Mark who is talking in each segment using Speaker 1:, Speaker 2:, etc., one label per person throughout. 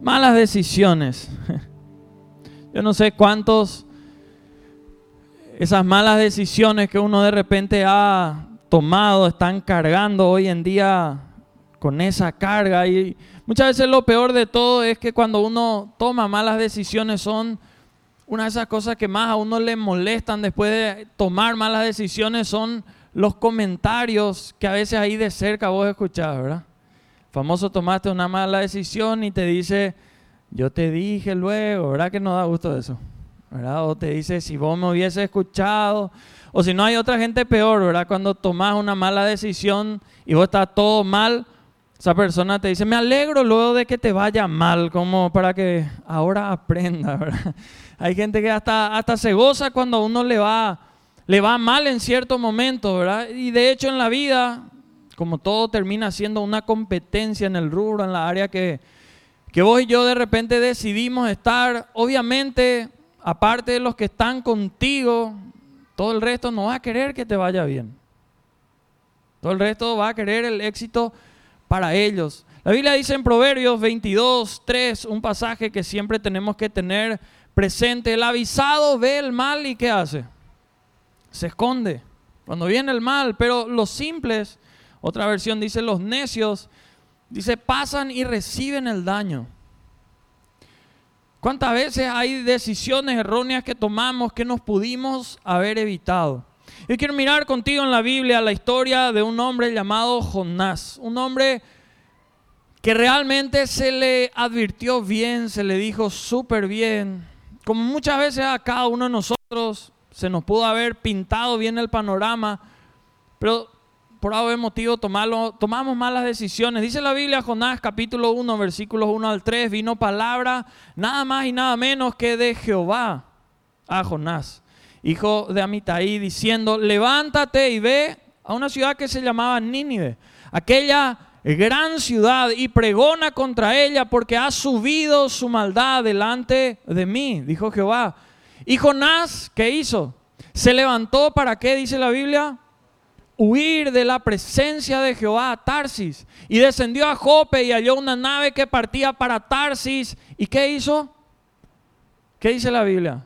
Speaker 1: Malas decisiones. Yo no sé cuántos esas malas decisiones que uno de repente ha tomado están cargando hoy en día con esa carga. Y muchas veces lo peor de todo es que cuando uno toma malas decisiones son una de esas cosas que más a uno le molestan después de tomar malas decisiones son los comentarios que a veces ahí de cerca vos escuchás, ¿verdad? Famoso tomaste una mala decisión y te dice, yo te dije luego, ¿verdad que no da gusto eso? ¿verdad? O te dice, si vos me hubiese escuchado, o si no hay otra gente peor, ¿verdad? Cuando tomas una mala decisión y vos estás todo mal, esa persona te dice, me alegro luego de que te vaya mal, como para que ahora aprenda, ¿verdad? Hay gente que hasta, hasta se goza cuando a uno le va, le va mal en cierto momento, ¿verdad? Y de hecho en la vida, como todo termina siendo una competencia en el rubro, en la área que, que vos y yo de repente decidimos estar, obviamente, aparte de los que están contigo, todo el resto no va a querer que te vaya bien. Todo el resto va a querer el éxito para ellos. La Biblia dice en Proverbios 22, 3, un pasaje que siempre tenemos que tener presente. El avisado ve el mal y ¿qué hace? Se esconde cuando viene el mal, pero los simples, otra versión dice los necios, dice pasan y reciben el daño. ¿Cuántas veces hay decisiones erróneas que tomamos que nos pudimos haber evitado? Yo quiero mirar contigo en la Biblia la historia de un hombre llamado Jonás, un hombre que realmente se le advirtió bien, se le dijo súper bien, como muchas veces a cada uno de nosotros se nos pudo haber pintado bien el panorama, pero por algún motivo tomarlo, tomamos malas decisiones. Dice la Biblia, Jonás capítulo 1, versículos 1 al 3, vino palabra nada más y nada menos que de Jehová a Jonás, hijo de Amitai, diciendo, levántate y ve a una ciudad que se llamaba Nínive, aquella gran ciudad y pregona contra ella porque ha subido su maldad delante de mí, dijo Jehová. Y Jonás, ¿qué hizo? Se levantó para qué, dice la Biblia, huir de la presencia de Jehová a Tarsis. Y descendió a Jope y halló una nave que partía para Tarsis. ¿Y qué hizo? ¿Qué dice la Biblia?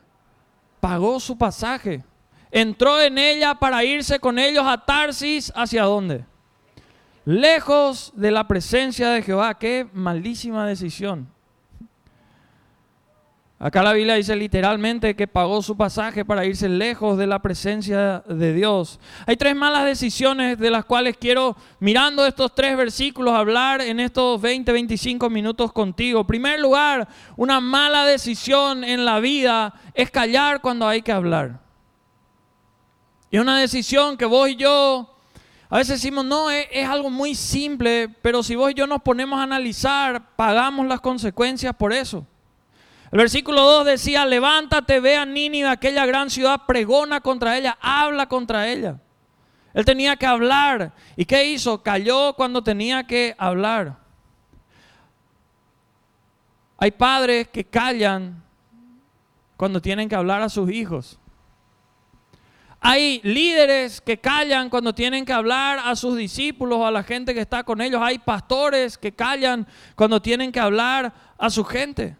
Speaker 1: Pagó su pasaje. Entró en ella para irse con ellos a Tarsis. ¿Hacia dónde? lejos de la presencia de Jehová. Qué malísima decisión. Acá la Biblia dice literalmente que pagó su pasaje para irse lejos de la presencia de Dios. Hay tres malas decisiones de las cuales quiero, mirando estos tres versículos, hablar en estos 20, 25 minutos contigo. En primer lugar, una mala decisión en la vida es callar cuando hay que hablar. Y una decisión que vos y yo a veces decimos, no, es, algo muy simple, pero si vos y yo nos ponemos a analizar, pagamos las consecuencias por eso. El versículo 2 decía, levántate, ve a Nínive, aquella gran ciudad, pregona contra ella, habla contra ella. Él tenía que hablar. ¿Y qué hizo? Cayó cuando tenía que hablar. Hay padres que callan cuando tienen que hablar a sus hijos. Hay líderes que callan cuando tienen que hablar a sus discípulos o a la gente que está con ellos. Hay pastores que callan cuando tienen que hablar a su gente.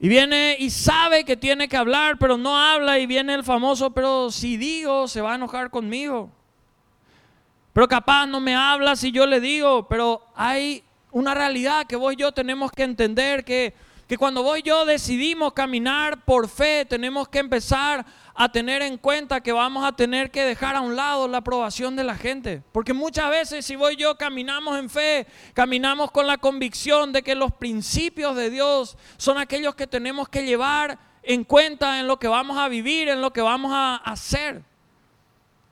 Speaker 1: Y viene y sabe que tiene que hablar, pero no habla y viene el famoso, pero si digo, se va a enojar conmigo. Pero capaz no me habla si yo le digo, pero hay una realidad que vos y yo tenemos que entender que, que cuando vos y yo decidimos caminar por fe, tenemos que empezar a tener en cuenta que vamos a tener que dejar a un lado la aprobación de la gente. Porque muchas veces si voy yo caminamos en fe, caminamos con la convicción de que los principios de Dios son aquellos que tenemos que llevar en cuenta en lo que vamos a vivir, en lo que vamos a hacer.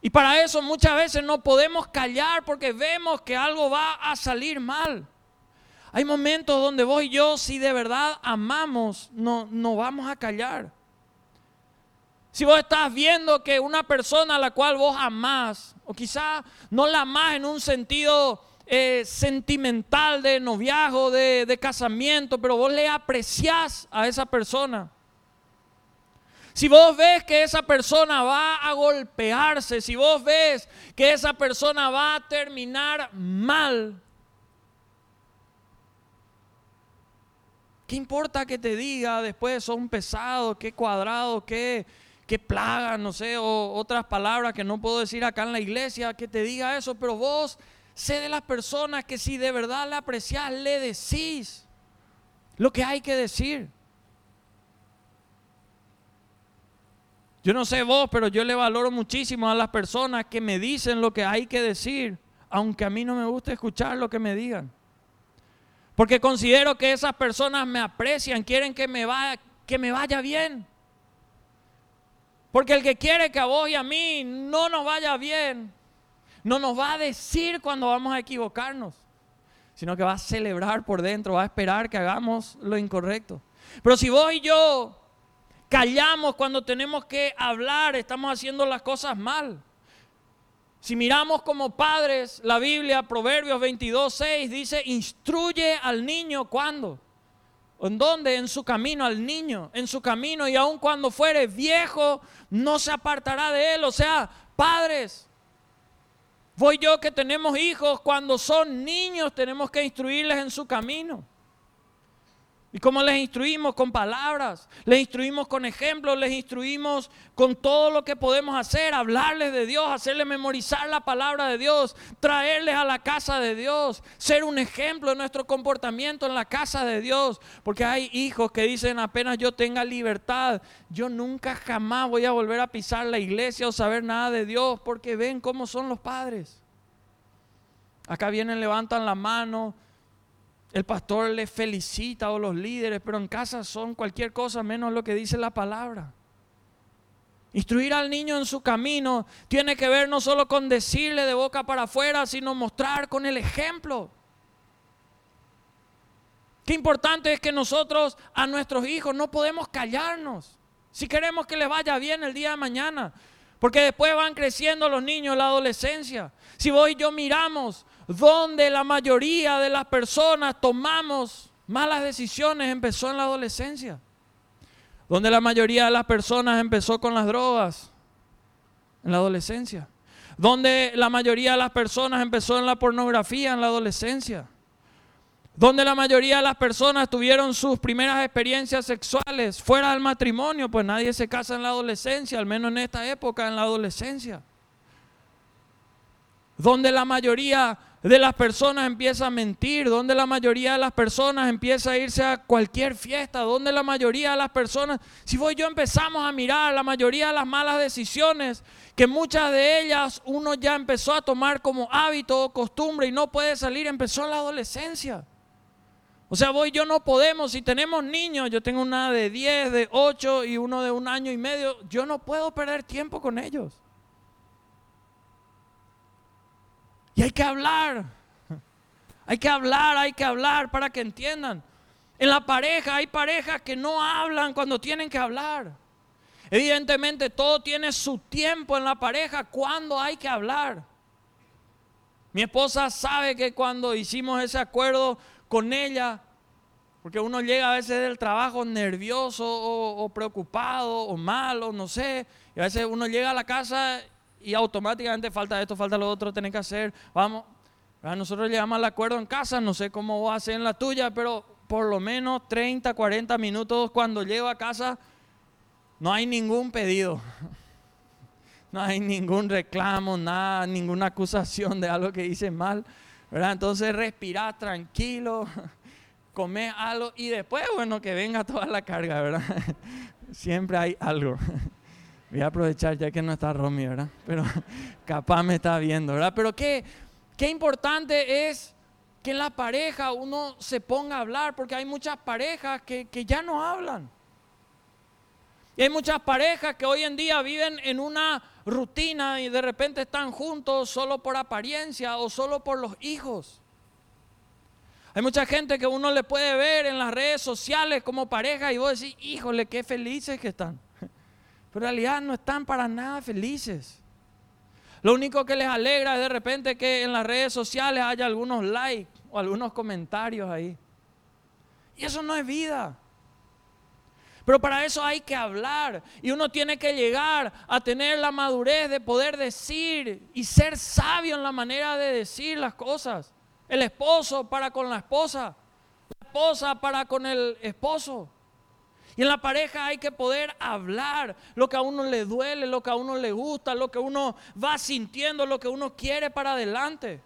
Speaker 1: Y para eso muchas veces no podemos callar porque vemos que algo va a salir mal. Hay momentos donde vos y yo, si de verdad amamos, no, no vamos a callar. Si vos estás viendo que una persona a la cual vos amás, o quizá no la amás en un sentido eh, sentimental de noviazgo, de, de casamiento, pero vos le apreciás a esa persona. Si vos ves que esa persona va a golpearse, si vos ves que esa persona va a terminar mal, ¿Qué importa que te diga después son pesados, qué cuadrado, qué, qué plaga, no sé, o otras palabras que no puedo decir acá en la iglesia, que te diga eso, pero vos sé de las personas que si de verdad le aprecias, le decís lo que hay que decir. Yo no sé vos, pero yo le valoro muchísimo a las personas que me dicen lo que hay que decir, aunque a mí no me gusta escuchar lo que me digan. Porque considero que esas personas me aprecian, quieren que me vaya, que me vaya bien. Porque el que quiere que a vos y a mí no nos vaya bien, no nos va a decir cuando vamos a equivocarnos, sino que va a celebrar por dentro, va a esperar que hagamos lo incorrecto. Pero si vos y yo Callamos cuando tenemos que hablar, estamos haciendo las cosas mal. Si miramos como padres la Biblia, Proverbios 22, 6 dice, instruye al niño cuando. ¿En dónde? En su camino, al niño, en su camino, y aun cuando fuere viejo, no se apartará de él. O sea, padres, voy yo que tenemos hijos, cuando son niños tenemos que instruirles en su camino. ¿Y cómo les instruimos? Con palabras, les instruimos con ejemplos, les instruimos con todo lo que podemos hacer, hablarles de Dios, hacerles memorizar la palabra de Dios, traerles a la casa de Dios, ser un ejemplo de nuestro comportamiento en la casa de Dios. Porque hay hijos que dicen apenas yo tenga libertad, yo nunca jamás voy a volver a pisar la iglesia o saber nada de Dios, porque ven cómo son los padres. Acá vienen, levantan la mano el pastor le felicita o los líderes, pero en casa son cualquier cosa menos lo que dice la palabra. Instruir al niño en su camino tiene que ver no solo con decirle de boca para afuera, sino mostrar con el ejemplo. Qué importante es que nosotros a nuestros hijos no podemos callarnos. Si queremos que les vaya bien el día de mañana, porque después van creciendo los niños la adolescencia. Si vos y yo miramos donde la mayoría de las personas tomamos malas decisiones empezó en la adolescencia. Donde la mayoría de las personas empezó con las drogas en la adolescencia. Donde la mayoría de las personas empezó en la pornografía en la adolescencia. Donde la mayoría de las personas tuvieron sus primeras experiencias sexuales fuera del matrimonio, pues nadie se casa en la adolescencia, al menos en esta época, en la adolescencia. Donde la mayoría de las personas empieza a mentir, donde la mayoría de las personas empieza a irse a cualquier fiesta, donde la mayoría de las personas, si voy yo empezamos a mirar la mayoría de las malas decisiones, que muchas de ellas uno ya empezó a tomar como hábito o costumbre y no puede salir, empezó en la adolescencia. O sea, voy yo no podemos, si tenemos niños, yo tengo una de 10, de 8 y uno de un año y medio, yo no puedo perder tiempo con ellos. Y hay que hablar. Hay que hablar, hay que hablar para que entiendan. En la pareja hay parejas que no hablan cuando tienen que hablar. Evidentemente todo tiene su tiempo en la pareja cuando hay que hablar. Mi esposa sabe que cuando hicimos ese acuerdo con ella, porque uno llega a veces del trabajo nervioso o, preocupado o malo, no sé, y a veces uno llega a la casa y automáticamente falta esto, falta lo otro, tenés que hacer. Vamos, nosotros llegamos al acuerdo en casa, no sé cómo va a ser en la tuya, pero por lo menos 30, 40 minutos cuando llego a casa, no hay ningún pedido. No hay ningún reclamo, nada, ninguna acusación de algo que hice mal. ¿verdad? Entonces respirá tranquilo, come algo y después, bueno, que venga toda la carga, ¿verdad? Siempre hay algo. Voy a aprovechar ya que no está Romy, ¿verdad? Pero capaz me está viendo, ¿verdad? Pero qué, qué importante es que en la pareja uno se ponga a hablar, porque hay muchas parejas que, que ya no hablan. Y hay muchas parejas que hoy en día viven en una rutina y de repente están juntos solo por apariencia o solo por los hijos. Hay mucha gente que uno le puede ver en las redes sociales como pareja y vos decís, híjole, qué felices que están. En realidad no están para nada felices. Lo único que les alegra es de repente que en las redes sociales haya algunos likes o algunos comentarios ahí. Y eso no es vida. Pero para eso hay que hablar y uno tiene que llegar a tener la madurez de poder decir y ser sabio en la manera de decir las cosas. El esposo para con la esposa, esposa para con el esposo. Y en la pareja hay que poder hablar lo que a uno le duele, lo que a uno le gusta, lo que uno va sintiendo, lo que uno quiere para adelante.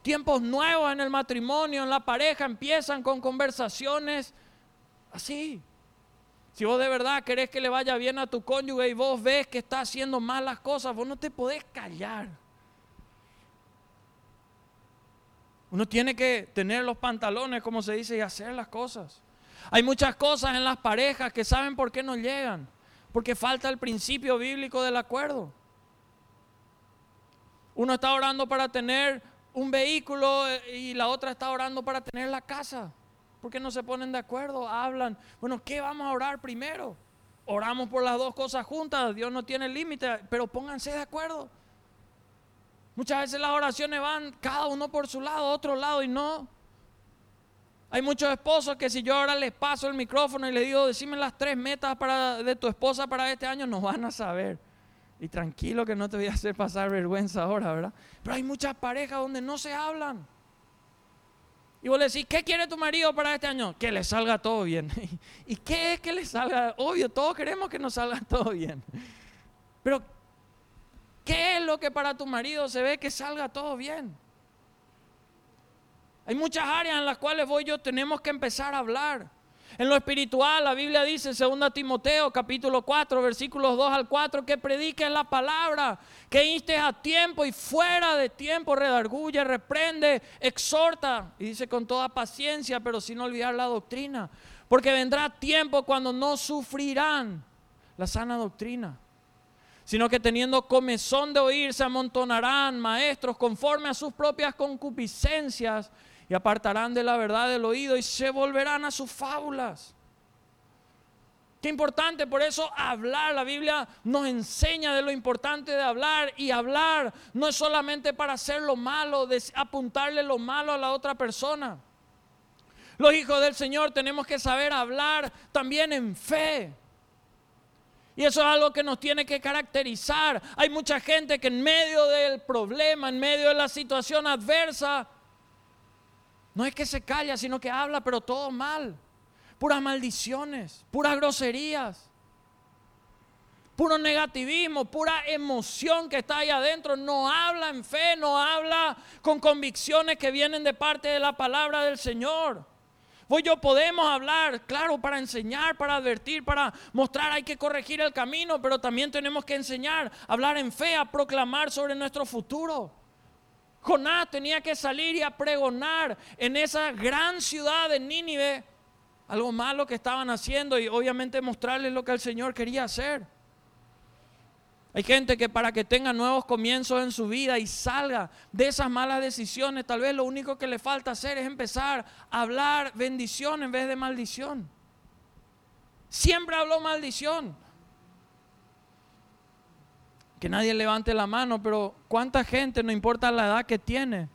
Speaker 1: Tiempos nuevos en el matrimonio, en la pareja, empiezan con conversaciones así. Si vos de verdad querés que le vaya bien a tu cónyuge y vos ves que está haciendo mal las cosas, vos no te podés callar. Uno tiene que tener los pantalones, como se dice, y hacer las cosas. Hay muchas cosas en las parejas que saben por qué no llegan. Porque falta el principio bíblico del acuerdo. Uno está orando para tener un vehículo eh, y la otra está orando para tener la casa. ¿Por qué no se ponen de acuerdo? Hablan. Bueno, ¿qué vamos a orar primero? Oramos por las dos cosas juntas. Dios no tiene límite, pero pónganse de acuerdo. Muchas veces las oraciones van cada uno por su lado, otro lado y no. Hay muchos esposos que si yo ahora les paso el micrófono y les digo, decime las tres metas para, de tu esposa para este año, no van a saber. Y tranquilo que no te voy a hacer pasar vergüenza ahora, ¿verdad? Pero hay muchas parejas donde no se hablan. Y vos le decís, ¿qué quiere tu marido para este año? Que le salga todo bien. ¿Y qué es que le salga? Obvio, todos queremos que nos salga todo bien. Pero, ¿qué es lo que para tu marido se ve que salga todo bien? Hay muchas áreas en las cuales vos y yo tenemos que empezar a hablar. En lo espiritual, la Biblia dice en 2 Timoteo capítulo 4, versículos 2 al 4, que prediques la palabra, que instes a tiempo y fuera de tiempo, redarguye, reprende, exhorta, y dice con toda paciencia, pero sin olvidar la doctrina, porque vendrá tiempo cuando no sufrirán la sana doctrina sino que teniendo comezón de oír se amontonarán maestros conforme a sus propias concupiscencias y apartarán de la verdad del oído y se volverán a sus fábulas. Qué importante, por eso hablar, la Biblia nos enseña de lo importante de hablar y hablar no es solamente para hacer lo malo, de apuntarle lo malo a la otra persona. Los hijos del Señor tenemos que saber hablar también en fe. Y eso es algo que nos tiene que caracterizar. Hay mucha gente que en medio del problema, en medio de la situación adversa, no es que se calla, sino que habla, pero todo mal. Puras maldiciones, puras groserías, puro negativismo, pura emoción que está ahí adentro. No habla en fe, no habla con convicciones que vienen de parte de la palabra del Señor. Vos yo podemos hablar, claro, para enseñar, para advertir, para mostrar, hay que corregir el camino, pero también tenemos que enseñar, hablar en fe, a proclamar sobre nuestro futuro. Jonás tenía que salir y a pregonar en esa gran ciudad de Nínive algo malo que estaban haciendo y obviamente mostrarles lo que el Señor quería hacer. Hay gente que para que tenga nuevos comienzos en su vida y salga de esas malas decisiones, tal vez lo único que le falta hacer es empezar a hablar bendición en vez de maldición. Siempre habló maldición que nadie levante la mano, pero ¿cuánta gente, no importa la edad que tiene?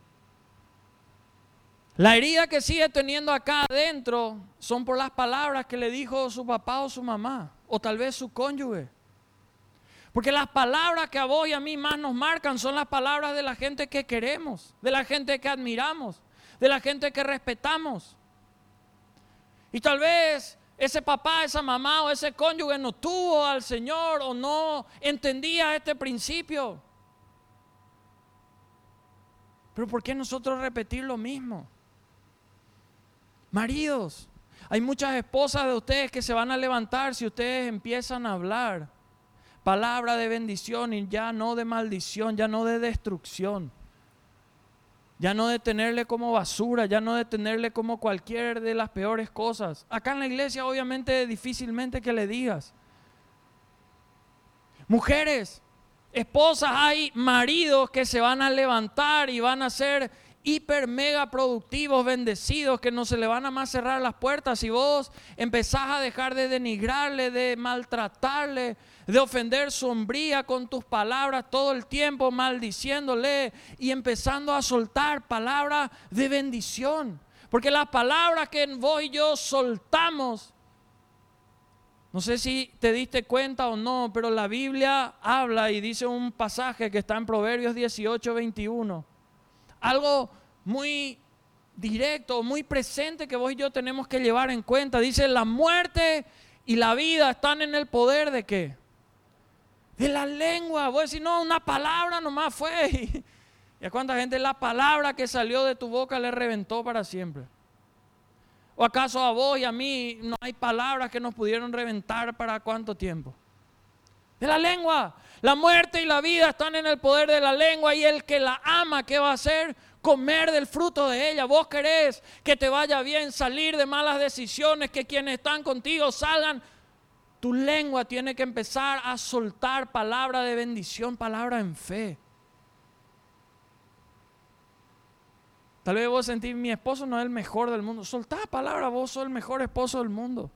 Speaker 1: La herida que sigue teniendo acá adentro son por las palabras que le dijo su papá o su mamá, o tal vez su cónyuge. Porque las palabras que a vos y a mí más nos marcan son las palabras de la gente que queremos, de la gente que admiramos, de la gente que respetamos. Y tal vez ese papá, esa mamá o ese cónyuge no tuvo al Señor o no entendía este principio. Pero ¿por qué nosotros repetir lo mismo? Maridos, hay muchas esposas de ustedes que se van a levantar si ustedes empiezan a hablar palabra de bendición y ya no de maldición, ya no de destrucción. Ya no de tenerle como basura, ya no de tenerle como cualquier de las peores cosas. Acá en la iglesia obviamente difícilmente que le digas. Mujeres, esposas, hay maridos que se van a levantar y van a ser hiper mega productivos, bendecidos, que no se le van a más cerrar las puertas y vos empezás a dejar de denigrarle, de maltratarle, de ofender sombría con tus palabras todo el tiempo, maldiciéndole y empezando a soltar palabras de bendición. Porque las palabras que vos y yo soltamos, no sé si te diste cuenta o no, pero la Biblia habla y dice un pasaje que está en Proverbios 18, 21 algo muy directo, muy presente que vos y yo tenemos que llevar en cuenta. Dice, la muerte y la vida están en el poder de qué? De la lengua. Vos decís, no, una palabra nomás fue. ¿Y a cuánta gente la palabra que salió de tu boca le reventó para siempre? ¿O acaso a vos y a mí no hay palabras que nos pudieron reventar para cuánto tiempo? De la lengua. La muerte y la vida están en el poder de la lengua y el que la ama, ¿qué va a hacer? Comer del fruto de ella. Vos querés que te vaya bien, salir de malas decisiones, que quienes están contigo salgan. Tu lengua tiene que empezar a soltar palabra de bendición, palabra en fe. Tal vez vos sentís, mi esposo no es el mejor del mundo. Soltá palabra, vos sos el mejor esposo del mundo.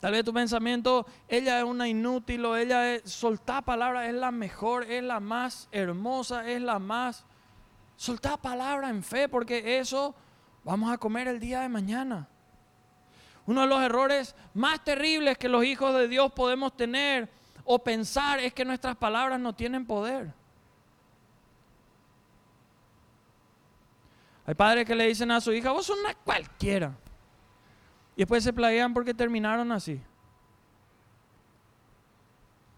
Speaker 1: Tal vez tu pensamiento, ella es una inútil o ella es, soltá palabra, es la mejor, es la más hermosa, es la más... Soltá palabra en fe porque eso vamos a comer el día de mañana. Uno de los errores más terribles que los hijos de Dios podemos tener o pensar es que nuestras palabras no tienen poder. Hay padres que le dicen a su hija, vos sos una cualquiera. Y después se plaguean porque terminaron así.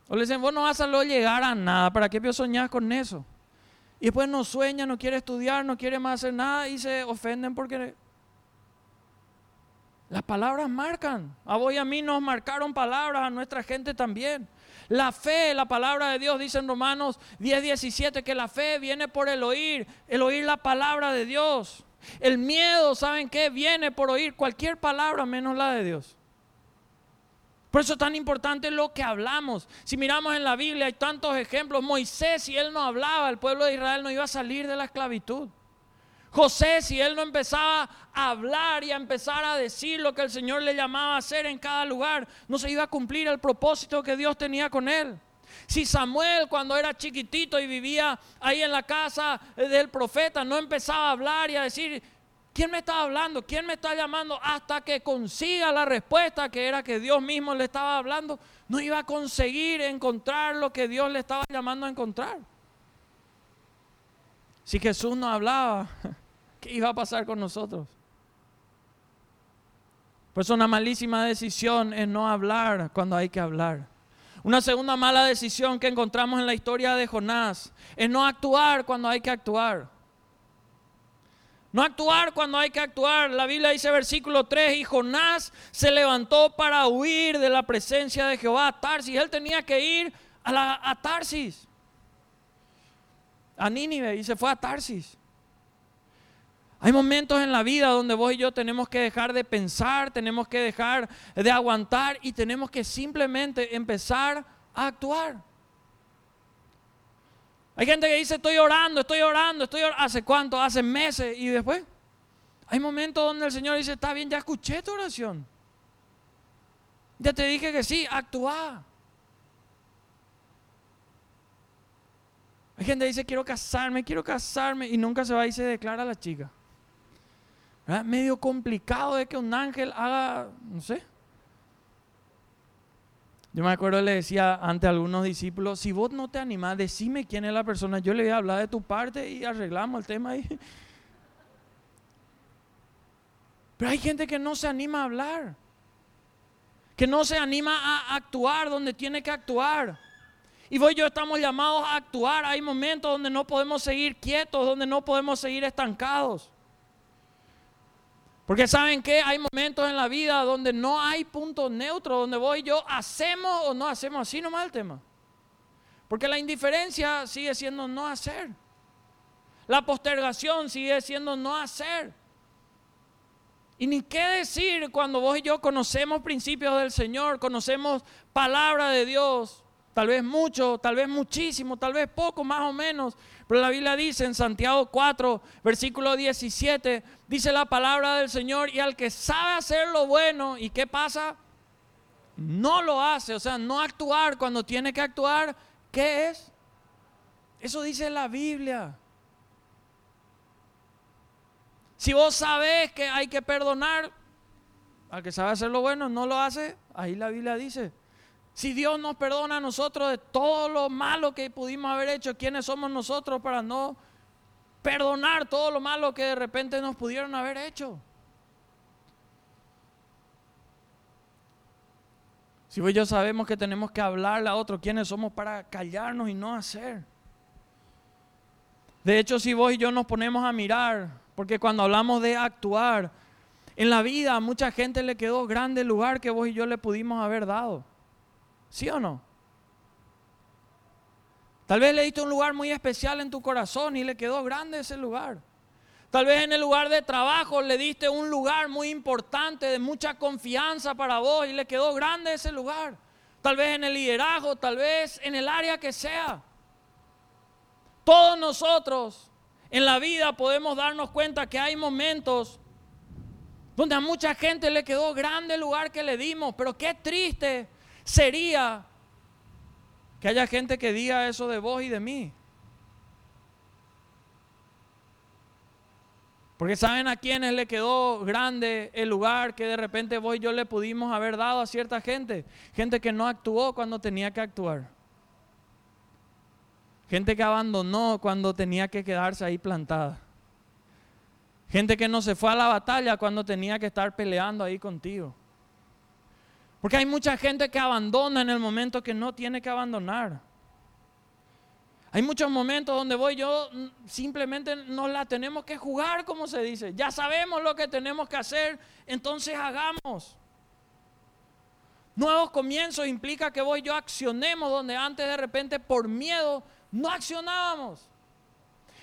Speaker 1: O le dicen, vos no vas a llegar a nada, ¿para qué soñás con eso? Y después no sueña, no quiere estudiar, no quiere más hacer nada y se ofenden porque las palabras marcan. A vos y a mí nos marcaron palabras, a nuestra gente también. La fe, la palabra de Dios dice en Romanos 10, 17 que la fe viene por el oír, el oír la palabra de Dios. El miedo, ¿saben qué? Viene por oír cualquier palabra menos la de Dios. Por eso es tan importante lo que hablamos. Si miramos en la Biblia hay tantos ejemplos. Moisés, si él no hablaba, el pueblo de Israel no iba a salir de la esclavitud. José, si él no empezaba a hablar y a empezar a decir lo que el Señor le llamaba a hacer en cada lugar, no se iba a cumplir el propósito que Dios tenía con él. Si Samuel cuando era chiquitito y vivía ahí en la casa del profeta no empezaba a hablar y a decir, ¿quién me está hablando? ¿Quién me está llamando? Hasta que consiga la respuesta que era que Dios mismo le estaba hablando, no iba a conseguir encontrar lo que Dios le estaba llamando a encontrar. Si Jesús no hablaba, ¿qué iba a pasar con nosotros? Pues una malísima decisión es no hablar cuando hay que hablar. Una segunda mala decisión que encontramos en la historia de Jonás es no actuar cuando hay que actuar. No actuar cuando hay que actuar. La Biblia dice versículo 3, y Jonás se levantó para huir de la presencia de Jehová a Tarsis. Él tenía que ir a, la, a Tarsis, a Nínive, y se fue a Tarsis. Hay momentos en la vida donde vos y yo tenemos que dejar de pensar, tenemos que dejar de aguantar y tenemos que simplemente empezar a actuar. Hay gente que dice, estoy orando, estoy orando, estoy orando. ¿Hace cuánto? Hace meses. Y después, hay momentos donde el Señor dice, está bien, ya escuché tu oración. Ya te dije que sí, actúa. Hay gente que dice, quiero casarme, quiero casarme. Y nunca se va y se declara a la chica. Medio complicado de que un ángel haga, no sé. Yo me acuerdo, le decía ante algunos discípulos, si vos no te animás, decime quién es la persona, yo le voy a hablar de tu parte y arreglamos el tema ahí. Pero hay gente que no se anima a hablar, que no se anima a actuar donde tiene que actuar. Y vos y yo estamos llamados a actuar. Hay momentos donde no podemos seguir quietos, donde no podemos seguir estancados. Porque saben que hay momentos en la vida donde no hay punto neutro, donde voy yo, hacemos o no hacemos, así nomás el tema. Porque la indiferencia sigue siendo no hacer. La postergación sigue siendo no hacer. Y ni qué decir cuando vos y yo conocemos principios del Señor, conocemos palabra de Dios, tal vez mucho, tal vez muchísimo, tal vez poco, más o menos. Pero la Biblia dice en Santiago 4, versículo 17, dice la palabra del Señor, y al que sabe hacer lo bueno, ¿y qué pasa? No lo hace, o sea, no actuar cuando tiene que actuar, ¿qué es? Eso dice la Biblia. Si vos sabés que hay que perdonar, al que sabe hacer lo bueno, no lo hace, ahí la Biblia dice, si Dios nos perdona a nosotros de todo lo malo que pudimos haber hecho, ¿quiénes somos nosotros para no perdonar todo lo malo que de repente nos pudieron haber hecho. Si vos y yo sabemos que tenemos que hablarle a otro, ¿quiénes somos para callarnos y no hacer? De hecho, si vos y yo nos ponemos a mirar, porque cuando hablamos de actuar, en la vida a mucha gente le quedó grande el lugar que vos y yo le pudimos haber dado. ¿Sí o no? Tal vez le diste un lugar muy especial en tu corazón y le quedó grande ese lugar. Tal vez en el lugar de trabajo le diste un lugar muy importante, de mucha confianza para vos y le quedó grande ese lugar. Tal vez en el liderazgo, tal vez en el área que sea. Todos nosotros en la vida podemos darnos cuenta que hay momentos donde a mucha gente le quedó grande el lugar que le dimos, pero qué triste sería que haya gente que diga eso de vos y de mí. Porque saben a quienes le quedó grande el lugar que de repente vos y yo le pudimos haber dado a cierta gente. Gente que no actuó cuando tenía que actuar. Gente que abandonó cuando tenía que quedarse ahí plantada. Gente que no se fue a la batalla cuando tenía que estar peleando ahí contigo. Porque hay mucha gente que abandona en el momento que no tiene que abandonar. Hay muchos momentos donde voy yo, simplemente nos la tenemos que jugar, como se dice. Ya sabemos lo que tenemos que hacer, entonces hagamos. Nuevos comienzos implica que voy yo accionemos donde antes de repente por miedo no accionábamos.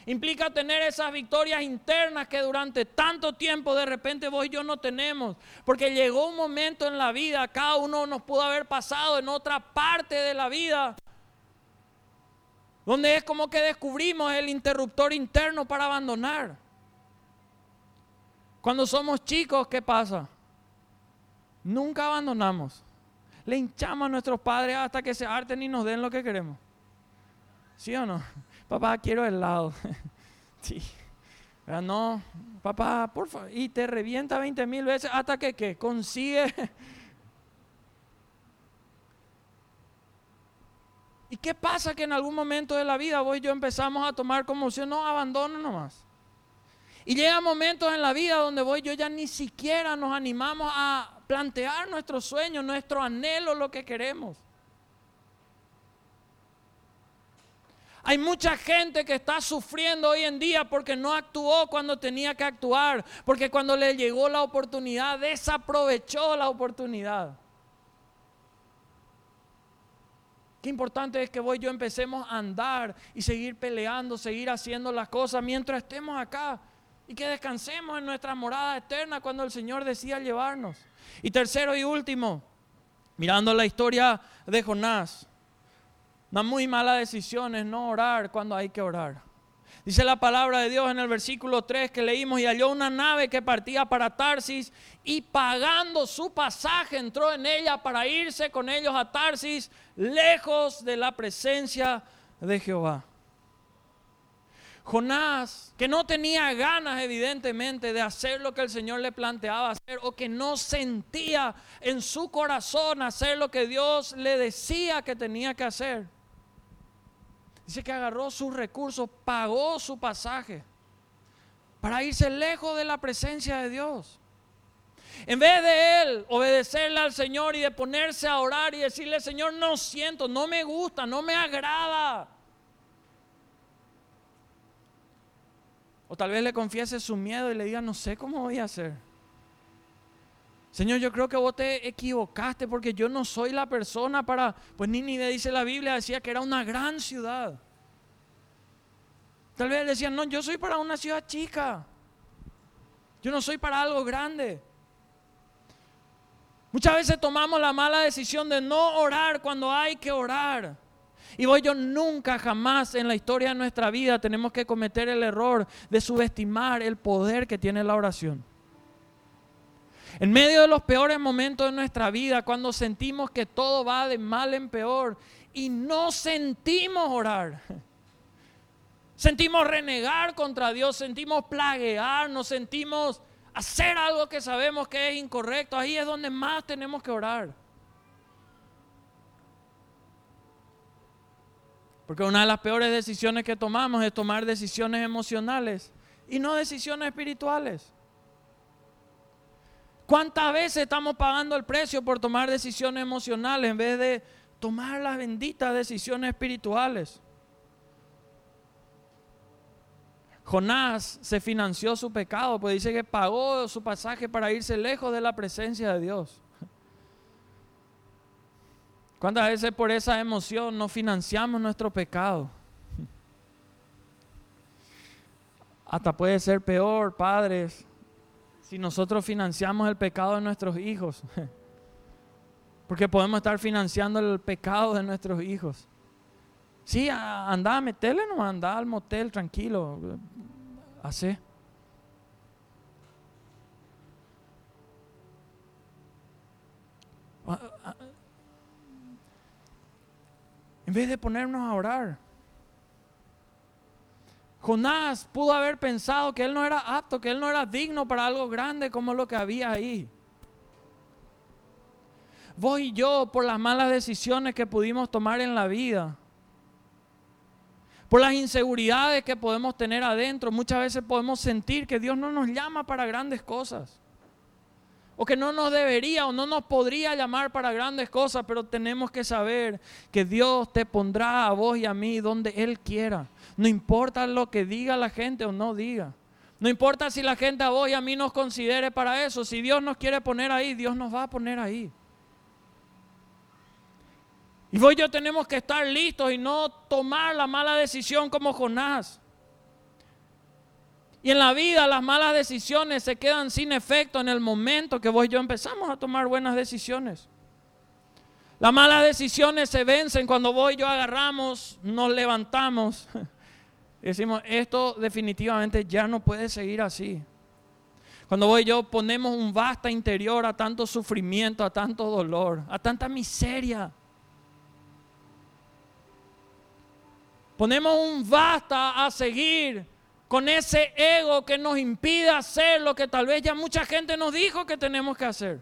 Speaker 1: Implica tener esas victorias internas que durante tanto tiempo de repente vos y yo no tenemos. Porque llegó un momento en la vida, cada uno nos pudo haber pasado en otra parte de la vida, donde es como que descubrimos el interruptor interno para abandonar. Cuando somos chicos, ¿qué pasa? Nunca abandonamos. Le hinchamos a nuestros padres hasta que se harten y nos den lo que queremos. ¿Sí o no? Papá, quiero helado. sí. No, papá, por favor. Y te revienta 20 mil veces hasta que ¿qué? consigue. ¿Y qué pasa que en algún momento de la vida vos y yo empezamos a tomar como si no abandono nomás? Y llega momentos en la vida donde vos y yo ya ni siquiera nos animamos a plantear nuestros sueños, nuestro anhelo, lo que queremos. Hay mucha gente que está sufriendo hoy en día porque no actuó cuando tenía que actuar, porque cuando le llegó la oportunidad desaprovechó la oportunidad. Qué importante es que voy yo empecemos a andar y seguir peleando, seguir haciendo las cosas mientras estemos acá y que descansemos en nuestra morada eterna cuando el Señor decida llevarnos. Y tercero y último, mirando la historia de Jonás. Una muy mala decisión es no orar cuando hay que orar. Dice la palabra de Dios en el versículo 3 que leímos y halló una nave que partía para Tarsis y pagando su pasaje entró en ella para irse con ellos a Tarsis lejos de la presencia de Jehová. Jonás, que no tenía ganas evidentemente de hacer lo que el Señor le planteaba hacer o que no sentía en su corazón hacer lo que Dios le decía que tenía que hacer Dice que agarró sus recursos, pagó su pasaje para irse lejos de la presencia de Dios. En vez de él obedecerle al Señor y de ponerse a orar y decirle, Señor, no siento, no me gusta, no me agrada. O tal vez le confiese su miedo y le diga, no sé cómo voy a hacer. Señor, yo creo que vos te equivocaste porque yo no soy la persona para, pues Nínive dice la Biblia, decía que era una gran ciudad. Tal vez decían, no, yo soy para una ciudad chica. Yo no soy para algo grande. Muchas veces tomamos la mala decisión de no orar cuando hay que orar. Y voy yo nunca, jamás en la historia de nuestra vida tenemos que cometer el error de subestimar el poder que tiene la oración. En medio de los peores momentos de nuestra vida, cuando sentimos que todo va de mal en peor y no sentimos orar. Sentimos renegar contra Dios, sentimos plaguear, nos sentimos hacer algo que sabemos que es incorrecto. Ahí es donde más tenemos que orar. Porque una de las peores decisiones que tomamos es tomar decisiones emocionales y no decisiones espirituales. ¿Cuántas veces estamos pagando el precio por tomar decisiones emocionales en vez de tomar las benditas decisiones espirituales? Jonás se financió su pecado, pues dice que pagó su pasaje para irse lejos de la presencia de Dios. ¿Cuántas veces por esa emoción no financiamos nuestro pecado? Hasta puede ser peor, padres, si nosotros financiamos el pecado de nuestros hijos. Porque podemos estar financiando el pecado de nuestros hijos. Sí, anda a meterle, no anda al motel tranquilo. Hace. En vez de ponernos a orar. Jonás pudo haber pensado que él no era apto, que él no era digno para algo grande como lo que había ahí. Vos y yo, por las malas decisiones que pudimos tomar en la vida, por las inseguridades que podemos tener adentro, muchas veces podemos sentir que Dios no nos llama para grandes cosas. O que no nos debería o no nos podría llamar para grandes cosas, pero tenemos que saber que Dios te pondrá a vos y a mí donde Él quiera. No importa lo que diga la gente o no diga. No importa si la gente a vos y a mí nos considere para eso. Si Dios nos quiere poner ahí, Dios nos va a poner ahí. Y vos y yo tenemos que estar listos y no tomar la mala decisión como Jonás. Y en la vida las malas decisiones se quedan sin efecto en el momento que vos y yo empezamos a tomar buenas decisiones. Las malas decisiones se vencen cuando vos y yo agarramos, nos levantamos y decimos, esto definitivamente ya no puede seguir así. Cuando vos y yo ponemos un basta interior a tanto sufrimiento, a tanto dolor, a tanta miseria. Ponemos un basta a seguir con ese ego que nos impide hacer lo que tal vez ya mucha gente nos dijo que tenemos que hacer.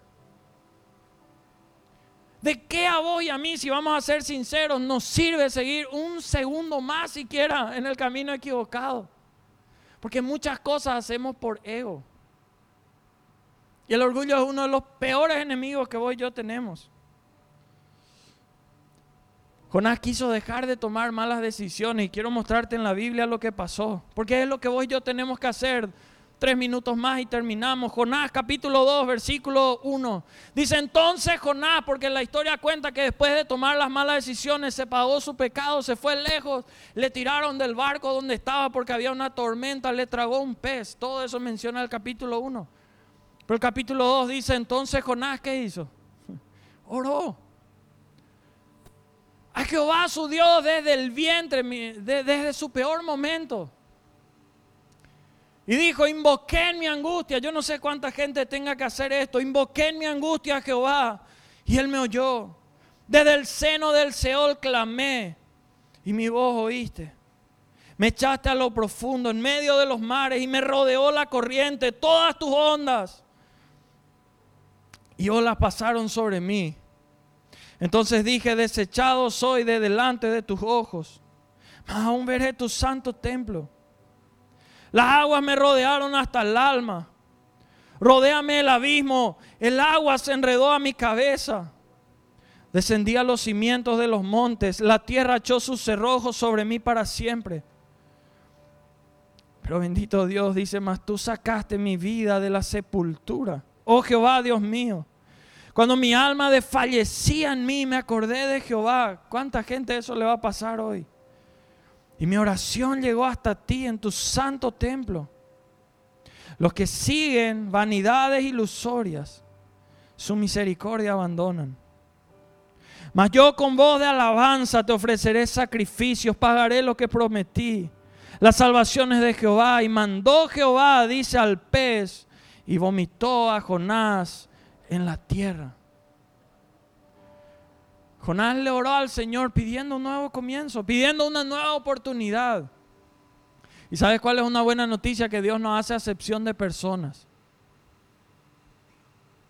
Speaker 1: ¿De qué a vos y a mí, si vamos a ser sinceros, nos sirve seguir un segundo más siquiera en el camino equivocado? Porque muchas cosas hacemos por ego. Y el orgullo es uno de los peores enemigos que vos y yo tenemos. Jonás quiso dejar de tomar malas decisiones y quiero mostrarte en la Biblia lo que pasó. Porque es lo que vos y yo tenemos que hacer. Tres minutos más y terminamos. Jonás capítulo 2, versículo 1. Dice entonces Jonás, porque la historia cuenta que después de tomar las malas decisiones se pagó su pecado, se fue lejos, le tiraron del barco donde estaba porque había una tormenta, le tragó un pez. Todo eso menciona el capítulo 1. Pero el capítulo 2 dice entonces Jonás, ¿qué hizo? Oró a Jehová su Dios desde el vientre, desde su peor momento. Y dijo, invoqué en mi angustia. Yo no sé cuánta gente tenga que hacer esto. Invoqué en mi angustia a Jehová. Y él me oyó. Desde el seno del Seol clamé. Y mi voz oíste. Me echaste a lo profundo, en medio de los mares, y me rodeó la corriente, todas tus ondas. Y olas pasaron sobre mí. Entonces dije, desechado soy de delante de tus ojos, mas aún veré tu santo templo. Las aguas me rodearon hasta el alma. Rodéame el abismo, el agua se enredó a mi cabeza. Descendí a los cimientos de los montes, la tierra echó sus cerrojos sobre mí para siempre. Pero bendito Dios dice, mas tú sacaste mi vida de la sepultura. Oh Jehová, Dios mío, cuando mi alma desfallecía en mí, me acordé de Jehová. ¿Cuánta gente eso le va a pasar hoy? Y mi oración llegó hasta ti en tu santo templo. Los que siguen vanidades ilusorias, su misericordia abandonan. Mas yo con voz de alabanza te ofreceré sacrificios, pagaré lo que prometí. Las salvaciones de Jehová. Y mandó Jehová, dice al pez, y vomitó a Jonás en la tierra. Jonás le oró al Señor pidiendo un nuevo comienzo, pidiendo una nueva oportunidad. ¿Y sabes cuál es una buena noticia? Que Dios no hace acepción de personas.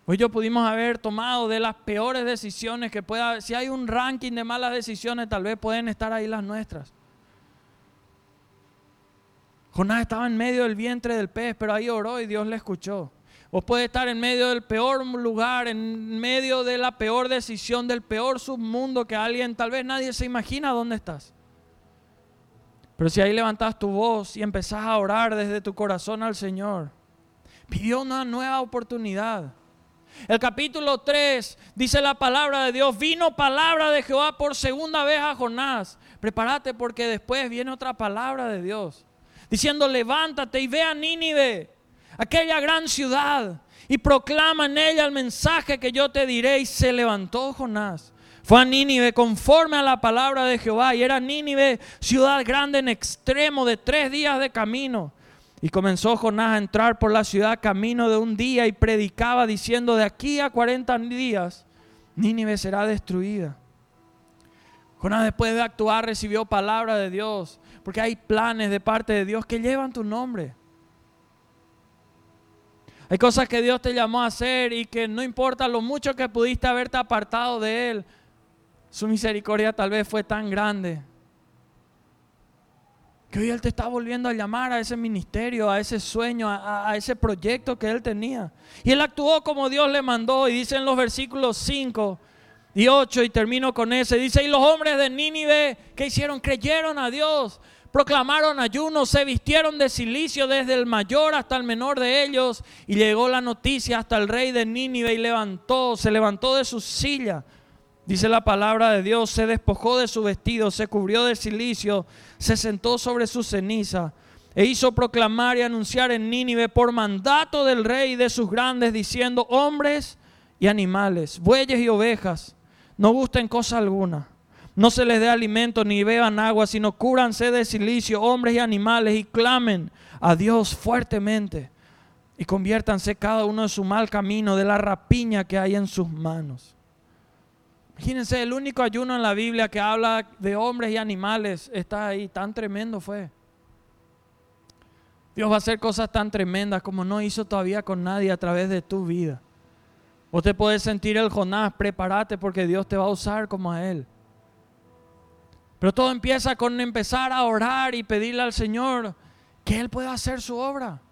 Speaker 1: Hoy yo pudimos haber tomado de las peores decisiones que pueda, si hay un ranking de malas decisiones, tal vez pueden estar ahí las nuestras. Jonás estaba en medio del vientre del pez, pero ahí oró y Dios le escuchó. Vos puedes estar en medio del peor lugar, en medio de la peor decisión, del peor submundo que alguien, tal vez nadie se imagina dónde estás. Pero si ahí levantas tu voz y empezás a orar desde tu corazón al Señor, pidió una nueva oportunidad. El capítulo 3 dice la palabra de Dios, vino palabra de Jehová por segunda vez a Jonás. Prepárate porque después viene otra palabra de Dios diciendo, levántate y ve a Nínive, aquella gran ciudad, y proclama en ella el mensaje que yo te diré. Y se levantó Jonás. Fue a Nínive conforme a la palabra de Jehová. Y era Nínive ciudad grande en extremo de tres días de camino. Y comenzó Jonás a entrar por la ciudad camino de un día y predicaba diciendo, de aquí a 40 días, Nínive será destruida. Jonás después de actuar recibió palabra de Dios porque hay planes de parte de Dios que llevan tu nombre. Hay cosas que Dios te llamó a hacer y que no importa lo mucho que pudiste haberte apartado de Él, su misericordia tal vez fue tan grande que hoy Él te está volviendo a llamar a ese ministerio, a ese sueño, a, ese proyecto que Él tenía. Y Él actuó como Dios le mandó y dice en los versículos 5 y 8 y termino con ese. Dice, y los hombres de Nínive que hicieron, creyeron a Dios, proclamaron ayuno, se vistieron de silicio desde el mayor hasta el menor de ellos y llegó la noticia hasta el rey de Nínive y levantó, se levantó de su silla. Dice la palabra de Dios, se despojó de su vestido, se cubrió de silicio, se sentó sobre su ceniza e hizo proclamar y anunciar en Nínive por mandato del rey y de sus grandes, diciendo, hombres y animales, bueyes y ovejas, no gusten cosa alguna. No se les dé alimento ni beban agua, sino cúranse de silicio, hombres y animales, y clamen a Dios fuertemente. Y conviértanse cada uno de su mal camino, de la rapiña que hay en sus manos. Imagínense, el único ayuno en la Biblia que habla de hombres y animales está ahí. Tan tremendo fue. Dios va a hacer cosas tan tremendas como no hizo todavía con nadie a través de tu vida. Vos te puedes sentir el Jonás, prepárate porque Dios te va a usar como a Él. Pero todo empieza con empezar a orar y pedirle al Señor que Él pueda hacer su obra.